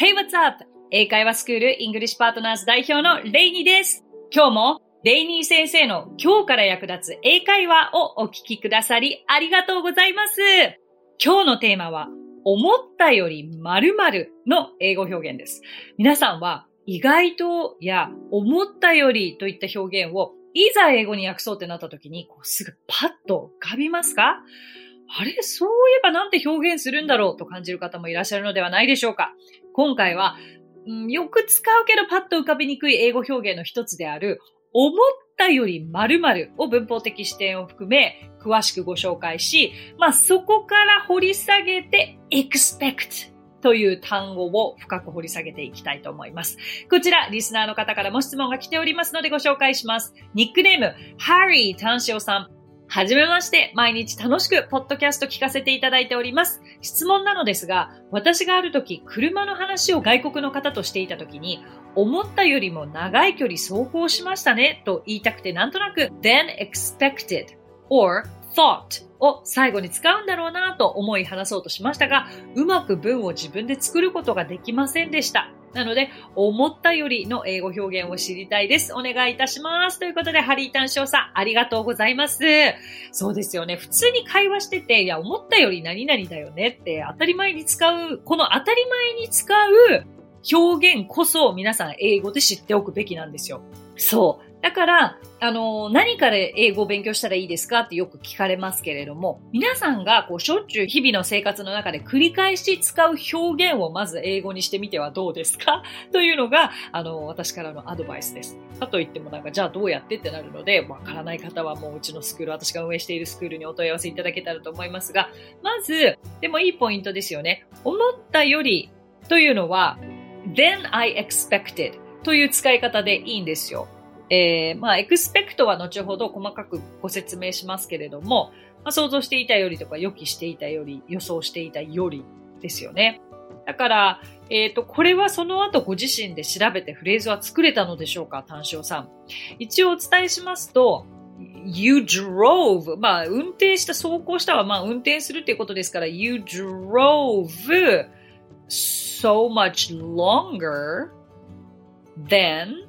Hey, what's up? 英会話スクールイングリッシュパートナーズ代表のレイニーです。今日もレイニー先生の今日から役立つ英会話をお聞きくださりありがとうございます。今日のテーマは思ったより〇〇の英語表現です。皆さんは意外とや思ったよりといった表現をいざ英語に訳そうってなった時にこうすぐパッと浮かびますか？あれそういえばなんて表現するんだろうと感じる方もいらっしゃるのではないでしょうか今回は、うん、よく使うけどパッと浮かびにくい英語表現の一つである思ったより〇〇を文法的視点を含め詳しくご紹介し、まあそこから掘り下げて expect という単語を深く掘り下げていきたいと思います。こちら、リスナーの方からも質問が来ておりますのでご紹介します。ニックネーム、ハリー・タンシオさん。はじめまして、毎日楽しくポッドキャスト聞かせていただいております。質問なのですが、私がある時、車の話を外国の方としていた時に、思ったよりも長い距離走行しましたねと言いたくてなんとなく then expected or thought を最後に使うんだろうなと思い話そうとしましたが、うまく文を自分で作ることができませんでした。なので、思ったよりの英語表現を知りたいです。お願いいたします。ということで、ハリータンショーさ、ありがとうございます。そうですよね。普通に会話してて、いや、思ったより何々だよねって当たり前に使う、この当たり前に使う表現こそ皆さん英語で知っておくべきなんですよ。そう。だから、あの、何から英語を勉強したらいいですかってよく聞かれますけれども、皆さんがこうしょっちゅう日々の生活の中で繰り返し使う表現をまず英語にしてみてはどうですか？というのが、あの、私からのアドバイスです。かといってもなんか、じゃあどうやってってなるので、わからない方はもううちのスクール、私が運営しているスクールにお問い合わせいただけたらと思いますが、まず、でもいいポイントですよね。思ったよりというのは、then I expected という使い方でいいんですよ。えー、まあ、エクスペクトは後ほど細かくご説明しますけれども、まあ、想像していたよりとか予期していたより、予想していたよりですよね。だから、えっ、ー、と、これはその後ご自身で調べてフレーズは作れたのでしょうか、単勝さん。一応お伝えしますと、you drove まあ、運転した、走行したは、まあ、運転するっていうことですから、you drove so much longer than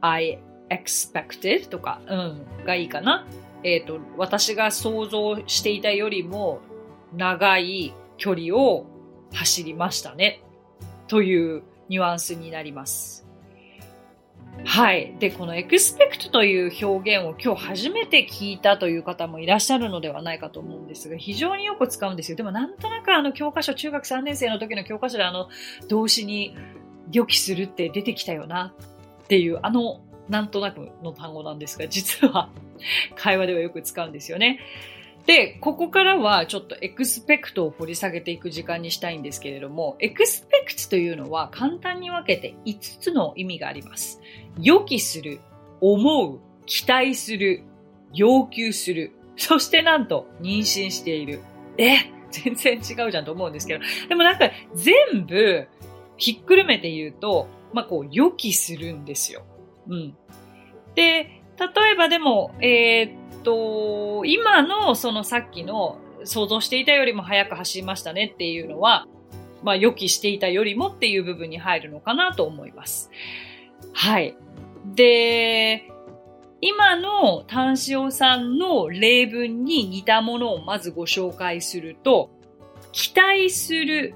I expected とか、うん、がいいかな。えっ、ー、と、私が想像していたよりも長い距離を走りましたね。というニュアンスになります。はい。で、この expect という表現を今日初めて聞いたという方もいらっしゃるのではないかと思うんですが、非常によく使うんですよ。でもなんとなくあの教科書、中学3年生の時の教科書であの動詞に予期するって出てきたよなっていう、あのなんとなくの単語なんですが、実は会話ではよく使うんですよね。で、ここからはちょっと expect を掘り下げていく時間にしたいんですけれども、 expect というのは簡単に分けて5つの意味があります。予期する、思う、期待する、要求する、そしてなんと妊娠している。え全然違うじゃんと思うんですけど。でもなんか全部ひっくるめて言うと、まあこう予期するんですよ。うん。で、例えばでも、えー、っと、今のそのさっきの想像していたよりも早く走りましたねっていうのは、まあ予期していたよりもっていう部分に入るのかなと思います。はい。で、今の単塩さんの例文に似たものをまずご紹介すると、期待する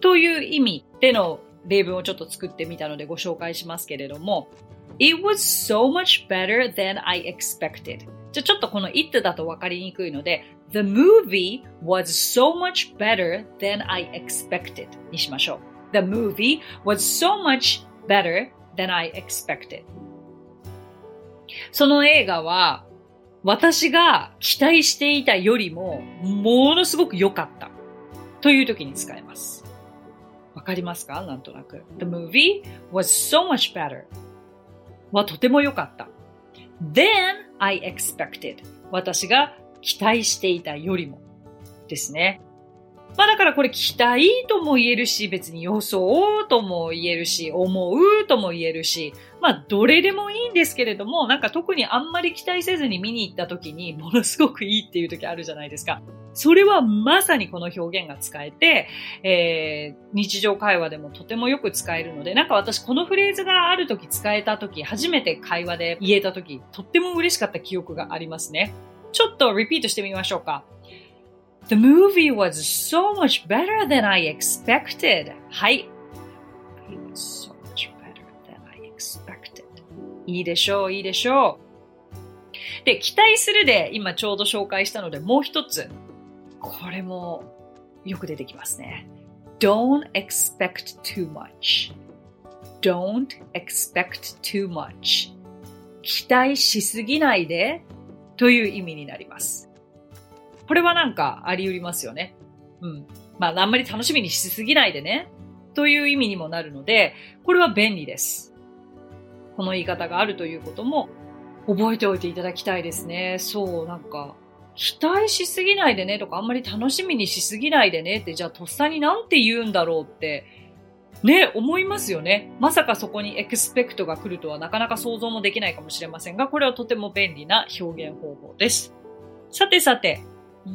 という意味での例文をちょっと作ってみたのでご紹介しますけれども、It was so much better than I expected. じゃちょっとこの it だと分かりにくいので、The movie was so much better than I expected にしましょう。The movie was so much better than I expected. その映画は私が期待していたよりもものすごく良かったという時に使えます。わかりますかなんとなく。The movie was so much better はとても良かった。Then I expected 私が期待していたよりもですね。まあだからこれ期待とも言えるし、別に予想とも言えるし、思うとも言えるし、まあどれでもいいんですけれども、なんか特にあんまり期待せずに見に行った時にものすごくいいっていう時あるじゃないですか。それはまさにこの表現が使えて、えー、日常会話でもとてもよく使えるので、なんか私このフレーズがある時使えた時、初めて会話で言えた時、とっても嬉しかった記憶がありますね。ちょっとリピートしてみましょうか。The movie was so much better than I expected. はい。So I expected. いいでしょう、いいでしょう。で、期待するで今ちょうど紹介したのでもう一つ。これもよく出てきますね。Don't expect too much. Don't expect too much. 期待しすぎないでという意味になります。これはなんかあり得りますよね。うん。まあ、あんまり楽しみにしすぎないでね。という意味にもなるので、これは便利です。この言い方があるということも覚えておいていただきたいですね。そう、なんか、期待しすぎないでねとか、あんまり楽しみにしすぎないでねって、じゃあとっさになんて言うんだろうって、ね、思いますよね。まさかそこにエクスペクトが来るとはなかなか想像もできないかもしれませんが、これはとても便利な表現方法です。さてさて、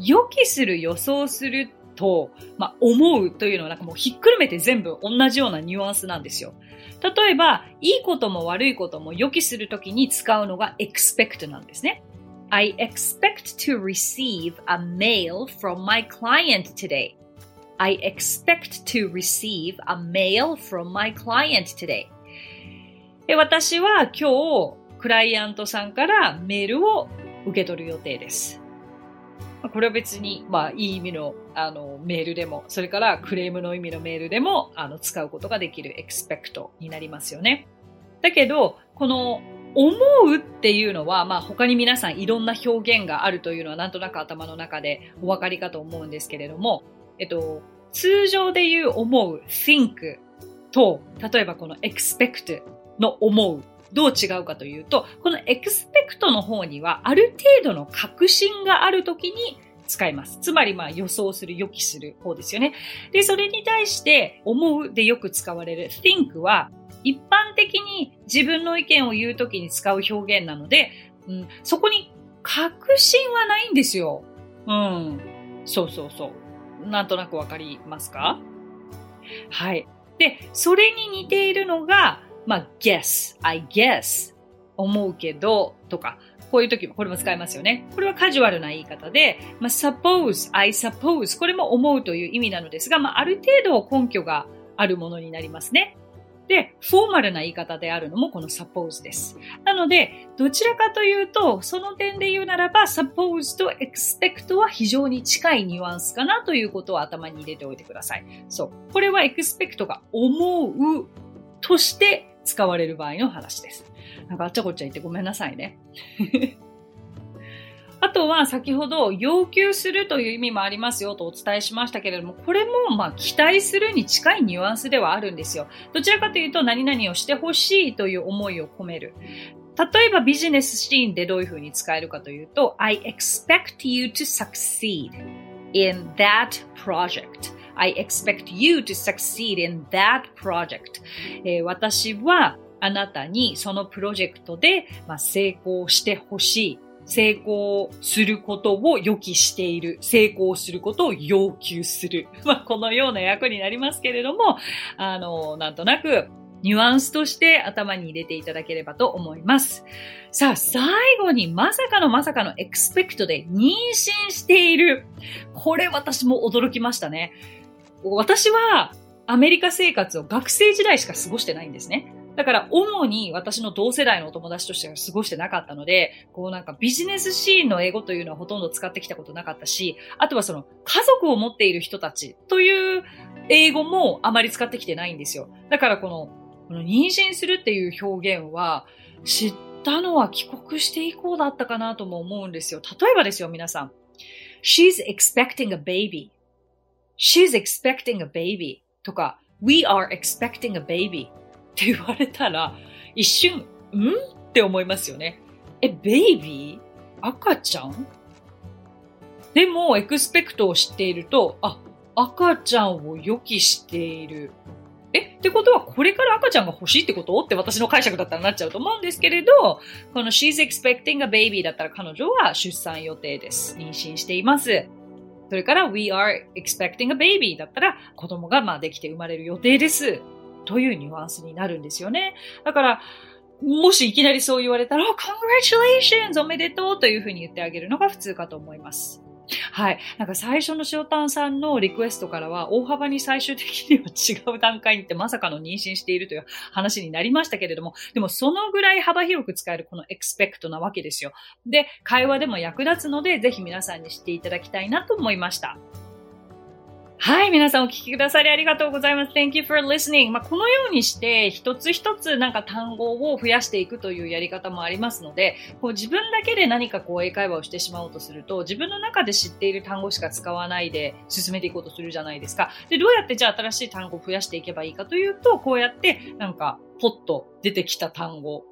予期する、予想すると、まあ、思うというのはなんかもうひっくるめて全部同じようなニュアンスなんですよ。例えば、いいことも悪いことも予期するときに使うのが expect なんですね。I expect to receive a mail from my client today. I expect to receive a mail from my client today. 私は今日、クライアントさんからメールを受け取る予定です。これは別に、まあ、いい意味の、あの、メールでも、それからクレームの意味のメールでも、あの、使うことができる expect になりますよね。だけど、この、思うっていうのは、まあ、他に皆さんいろんな表現があるというのは、なんとなく頭の中でお分かりかと思うんですけれども、えっと、通常で言う思う think と、例えばこの expect の思うどう違うかというと、このエクスペクトの方にはある程度の確信があるときに使います。つまりまあ予想する、予期する方ですよね。で、それに対して思うでよく使われる think は一般的に自分の意見を言うときに使う表現なので、うん、そこに確信はないんですよ。うん。そうそうそう。なんとなくわかりますか？はい。で、それに似ているのが、まあ、guess, I guess 思うけどとか、こういう時もこれも使いますよね。これはカジュアルな言い方で、まあ、suppose, I suppose これも思うという意味なのですが、まあ、ある程度根拠があるものになりますね。で、フォーマルな言い方であるのもこの suppose です。なので、どちらかというと、その点で言うならば、suppose と expect は非常に近いニュアンスかなということを頭に入れておいてください。そう。これは expect が思うとして使われる場合の話です。なんかあっちゃこっちゃ言ってごめんなさいね。あとは先ほど要求するという意味もありますよとお伝えしましたけれども、これもまあ期待するに近いニュアンスではあるんですよ。どちらかというと何々をしてほしいという思いを込める。例えばビジネスシーンでどういうふうに使えるかというと、I expect you to succeed in that project. I expect you to succeed in that project、え、私はあなたにそのプロジェクトで、まあ、成功してほしい。成功することを予期している。成功することを要求する。まあ、このような役になりますけれども、あの、なんとなく、ニュアンスとして頭に入れていただければと思います。さあ、最後にまさかのまさかのエクスペクトで妊娠している。これ私も驚きましたね。私はアメリカ生活を学生時代しか過ごしてないんですね。だから、主に私の同世代のお友達としては過ごしてなかったので、こうなんかビジネスシーンの英語というのはほとんど使ってきたことなかったし、あとはその家族を持っている人たちという英語もあまり使ってきてないんですよ。だからこの、この妊娠するっていう表現は知ったのは帰国して以降だったかなとも思うんですよ。例えばですよ、皆さん。She's expecting a baby. she's expecting a baby とか we are expecting a baby って言われたら一瞬、ん？って思いますよね。え、ベイビー？赤ちゃん？でも、エクスペクトを知っていると、あ、赤ちゃんを予期している。えってことは、これから赤ちゃんが欲しいってこと？って私の解釈だったらなっちゃうと思うんですけれど、この she's expecting a baby だったら彼女は出産予定です。妊娠しています。それから we are expecting a baby だったら子供がまあできて生まれる予定です。というニュアンスになるんですよね。だから、もしいきなりそう言われたら、oh, congratulations! おめでとうというふうに言ってあげるのが普通かと思います。はい。なんか最初の塩タンさんのリクエストからは大幅に最終的には違う段階に行ってまさかの妊娠しているという話になりましたけれども、でもそのぐらい幅広く使えるこのエクスペクトなわけですよ。で、会話でも役立つので、ぜひ皆さんに知っていただきたいなと思いました。はい、皆さんお聞きくださりありがとうございます。Thank you for listening. まあ、このようにして一つ一つなんか単語を増やしていくというやり方もありますので、こう自分だけで何かこう英会話をしてしまおうとすると、自分の中で知っている単語しか使わないで進めていこうとするじゃないですか。で、どうやってじゃあ新しい単語を増やしていけばいいかというと、こうやってなんかポッと出てきた単語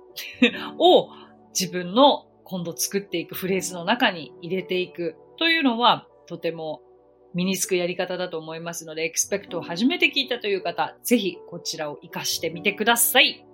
を 自分の今度作っていくフレーズの中に入れていくというのはとても身につくやり方だと思いますので、 expect を初めて聞いたという方、ぜひこちらを活かしてみてください。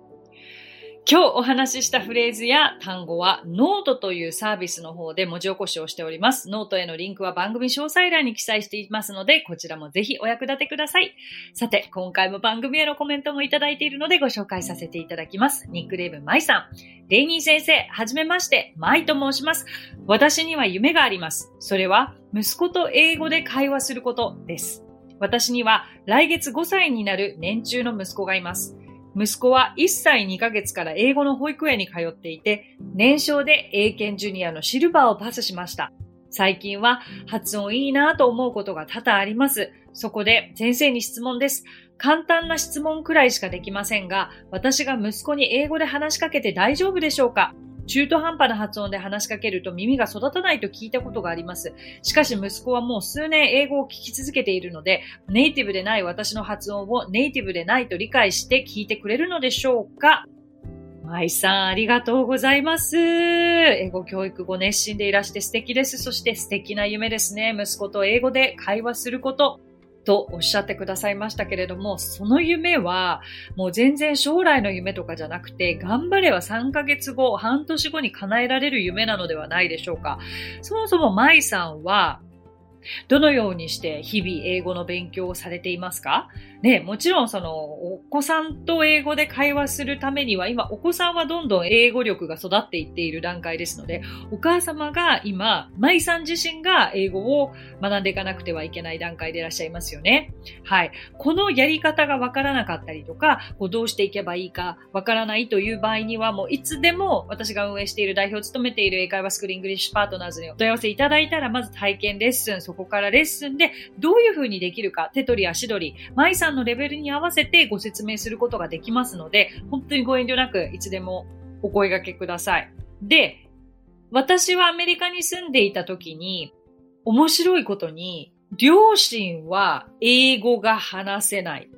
今日お話ししたフレーズや単語はノートというサービスの方で文字起こしをしております。ノートへのリンクは番組詳細欄に記載していますので、こちらもぜひお役立てください。さて、今回も番組へのコメントもいただいているのでご紹介させていただきます。ニックネーム舞さん。レイニー先生、はじめまして、マイと申します。私には夢があります。それは、息子と英語で会話することです。私には来月5歳になる年中の息子がいます。息子は1歳2ヶ月から英語の保育園に通っていて、年少で英検ジュニアのシルバーをパスしました。最近は発音いいなぁと思うことが多々あります。そこで先生に質問です。簡単な質問くらいしかできませんが、私が息子に英語で話しかけて大丈夫でしょうか？中途半端な発音で話しかけると耳が育たないと聞いたことがあります。しかし息子はもう数年英語を聞き続けているので、ネイティブでない私の発音をネイティブでないと理解して聞いてくれるのでしょうか？舞さん、ありがとうございます。英語教育ご熱心でいらして素敵です。そして素敵な夢ですね。息子と英語で会話すること。とおっしゃってくださいましたけれども、その夢はもう全然将来の夢とかじゃなくて、頑張れば3ヶ月後、半年後に叶えられる夢なのではないでしょうか。そもそも舞さんはどのようにして日々英語の勉強をされていますか？ね、もちろんその、お子さんと英語で会話するためには、今、お子さんはどんどん英語力が育っていっている段階ですので、お母様が今、舞さん自身が英語を学んでいかなくてはいけない段階でいらっしゃいますよね。はい。このやり方がわからなかったりとか、こうどうしていけばいいかわからないという場合には、もういつでも私が運営している代表を務めている英会話スクールイングリッシュパートナーズにお問い合わせいただいたら、まず体験レッスン、そこからレッスンでどういうふうにできるか、手取り足取り、舞さんのレベルに合わせてご説明することができますので、本当にご遠慮なくいつでもお声掛けください。で、私はアメリカに住んでいた時に、面白いことに、両親は英語が話せない。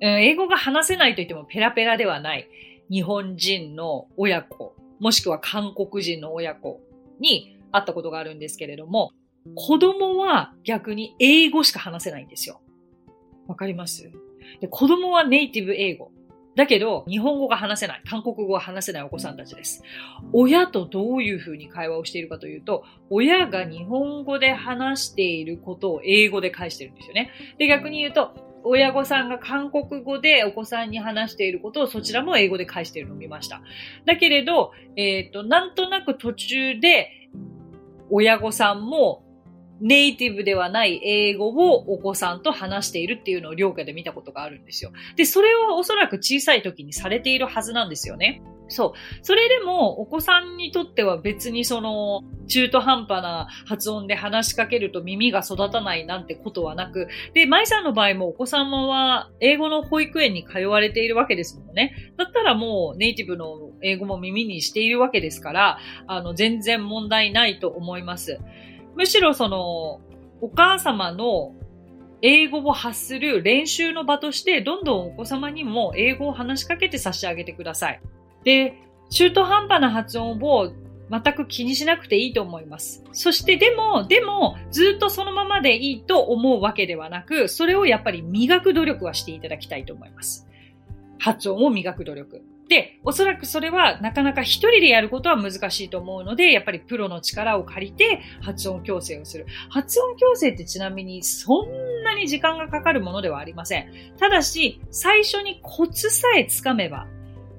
うん英語が話せないと言ってもペラペラではない日本人の親子、もしくは韓国人の親子に会ったことがあるんですけれども、子供は逆に英語しか話せないんですよ。わかります？で子供はネイティブ英語。だけど、日本語が話せない、韓国語が話せないお子さんたちです。親とどういうふうに会話をしているかというと、親が日本語で話していることを英語で返してるんですよね。で、逆に言うと、親御さんが韓国語でお子さんに話していることをそちらも英語で返しているのを見ました。だけれど、えっ、ー、と、なんとなく途中で親御さんもネイティブではない英語をお子さんと話しているっていうのを両家で見たことがあるんですよ。で、それをおそらく小さい時にされているはずなんですよね。そう。それでも、お子さんにとっては別にその、中途半端な発音で話しかけると耳が育たないなんてことはなく、で、舞さんの場合もお子様は英語の保育園に通われているわけですもんね。だったらもうネイティブの英語も耳にしているわけですから、あの、全然問題ないと思います。むしろその、お母様の英語を発する練習の場として、どんどんお子様にも英語を話しかけて差し上げてください。で、中途半端な発音を全く気にしなくていいと思います。そしてでも、でも、ずっとそのままでいいと思うわけではなく、それをやっぱり磨く努力はしていただきたいと思います。発音を磨く努力。で、おそらくそれはなかなか一人でやることは難しいと思うので、やっぱりプロの力を借りて発音矯正をする。発音矯正ってちなみにそんなに時間がかかるものではありません。ただし、最初にコツさえつかめば、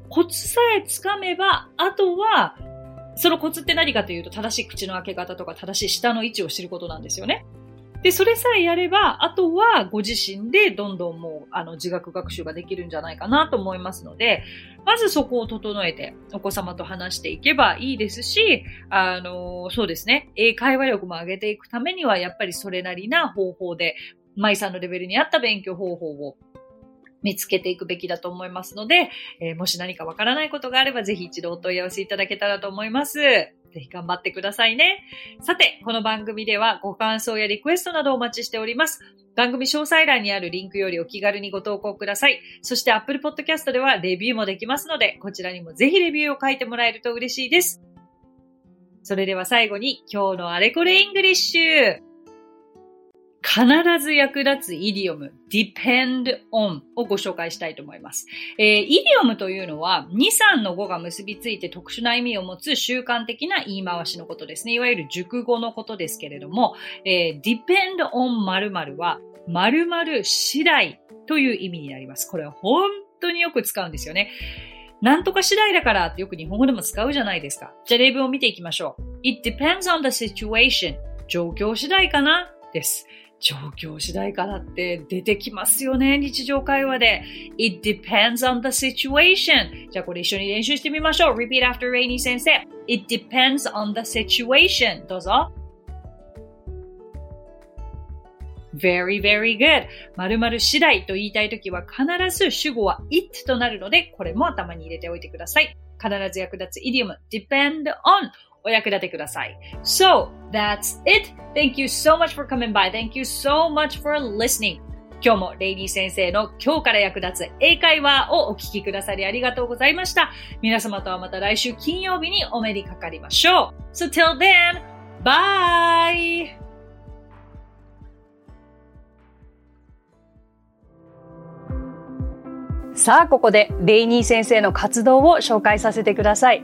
コツさえつかめば、あとは、そのコツって何かというと正しい口の開け方とか正しい舌の位置を知ることなんですよね。で、それさえやれば、あとはご自身でどんどんもう、あの、自学学習ができるんじゃないかなと思いますので、まずそこを整えて、お子様と話していけばいいですし、あの、そうですね、英会話力も上げていくためには、やっぱりそれなりな方法で、舞さんのレベルに合った勉強方法を見つけていくべきだと思いますので、えー、もし何かわからないことがあれば、ぜひ一度お問い合わせいただけたらと思います。ぜひ頑張ってくださいね。さて、この番組ではご感想やリクエストなどお待ちしております。番組詳細欄にあるリンクよりお気軽にご投稿ください。そして Apple Podcast ではレビューもできますので、こちらにもぜひレビューを書いてもらえると嬉しいです。それでは最後に今日のあれこれイングリッシュ。必ず役立つイディオム depend on をご紹介したいと思います。えー、イディオムというのは2、3の語が結びついて特殊な意味を持つ習慣的な言い回しのことですね。いわゆる熟語のことですけれども、えー、depend on 〇〇は〇〇次第という意味になります。これは本当によく使うんですよね。なんとか次第だからってよく日本語でも使うじゃないですか。じゃあ例文を見ていきましょう。It depends on the situation. 状況次第かな？です。状況次第からって出てきますよね、日常会話で。It depends on the situation. じゃあこれ一緒に練習してみましょう。Repeat after Rainy 先生。It depends on the situation. どうぞ。very, very good. 〇〇次第と言いたいときは必ず主語は it となるので、これも頭に入れておいてください。必ず役立つイディオム depend on お役立てください。So, that's it. Thank you so much for coming by. Thank you so much for listening. 今日もレイニー先生の今日から役立つ英会話をお聞きくださりありがとうございました。皆様とはまた来週金曜日にお目にかかりましょう。So till then, bye! さあ、ここでレイニー先生の活動を紹介させてください。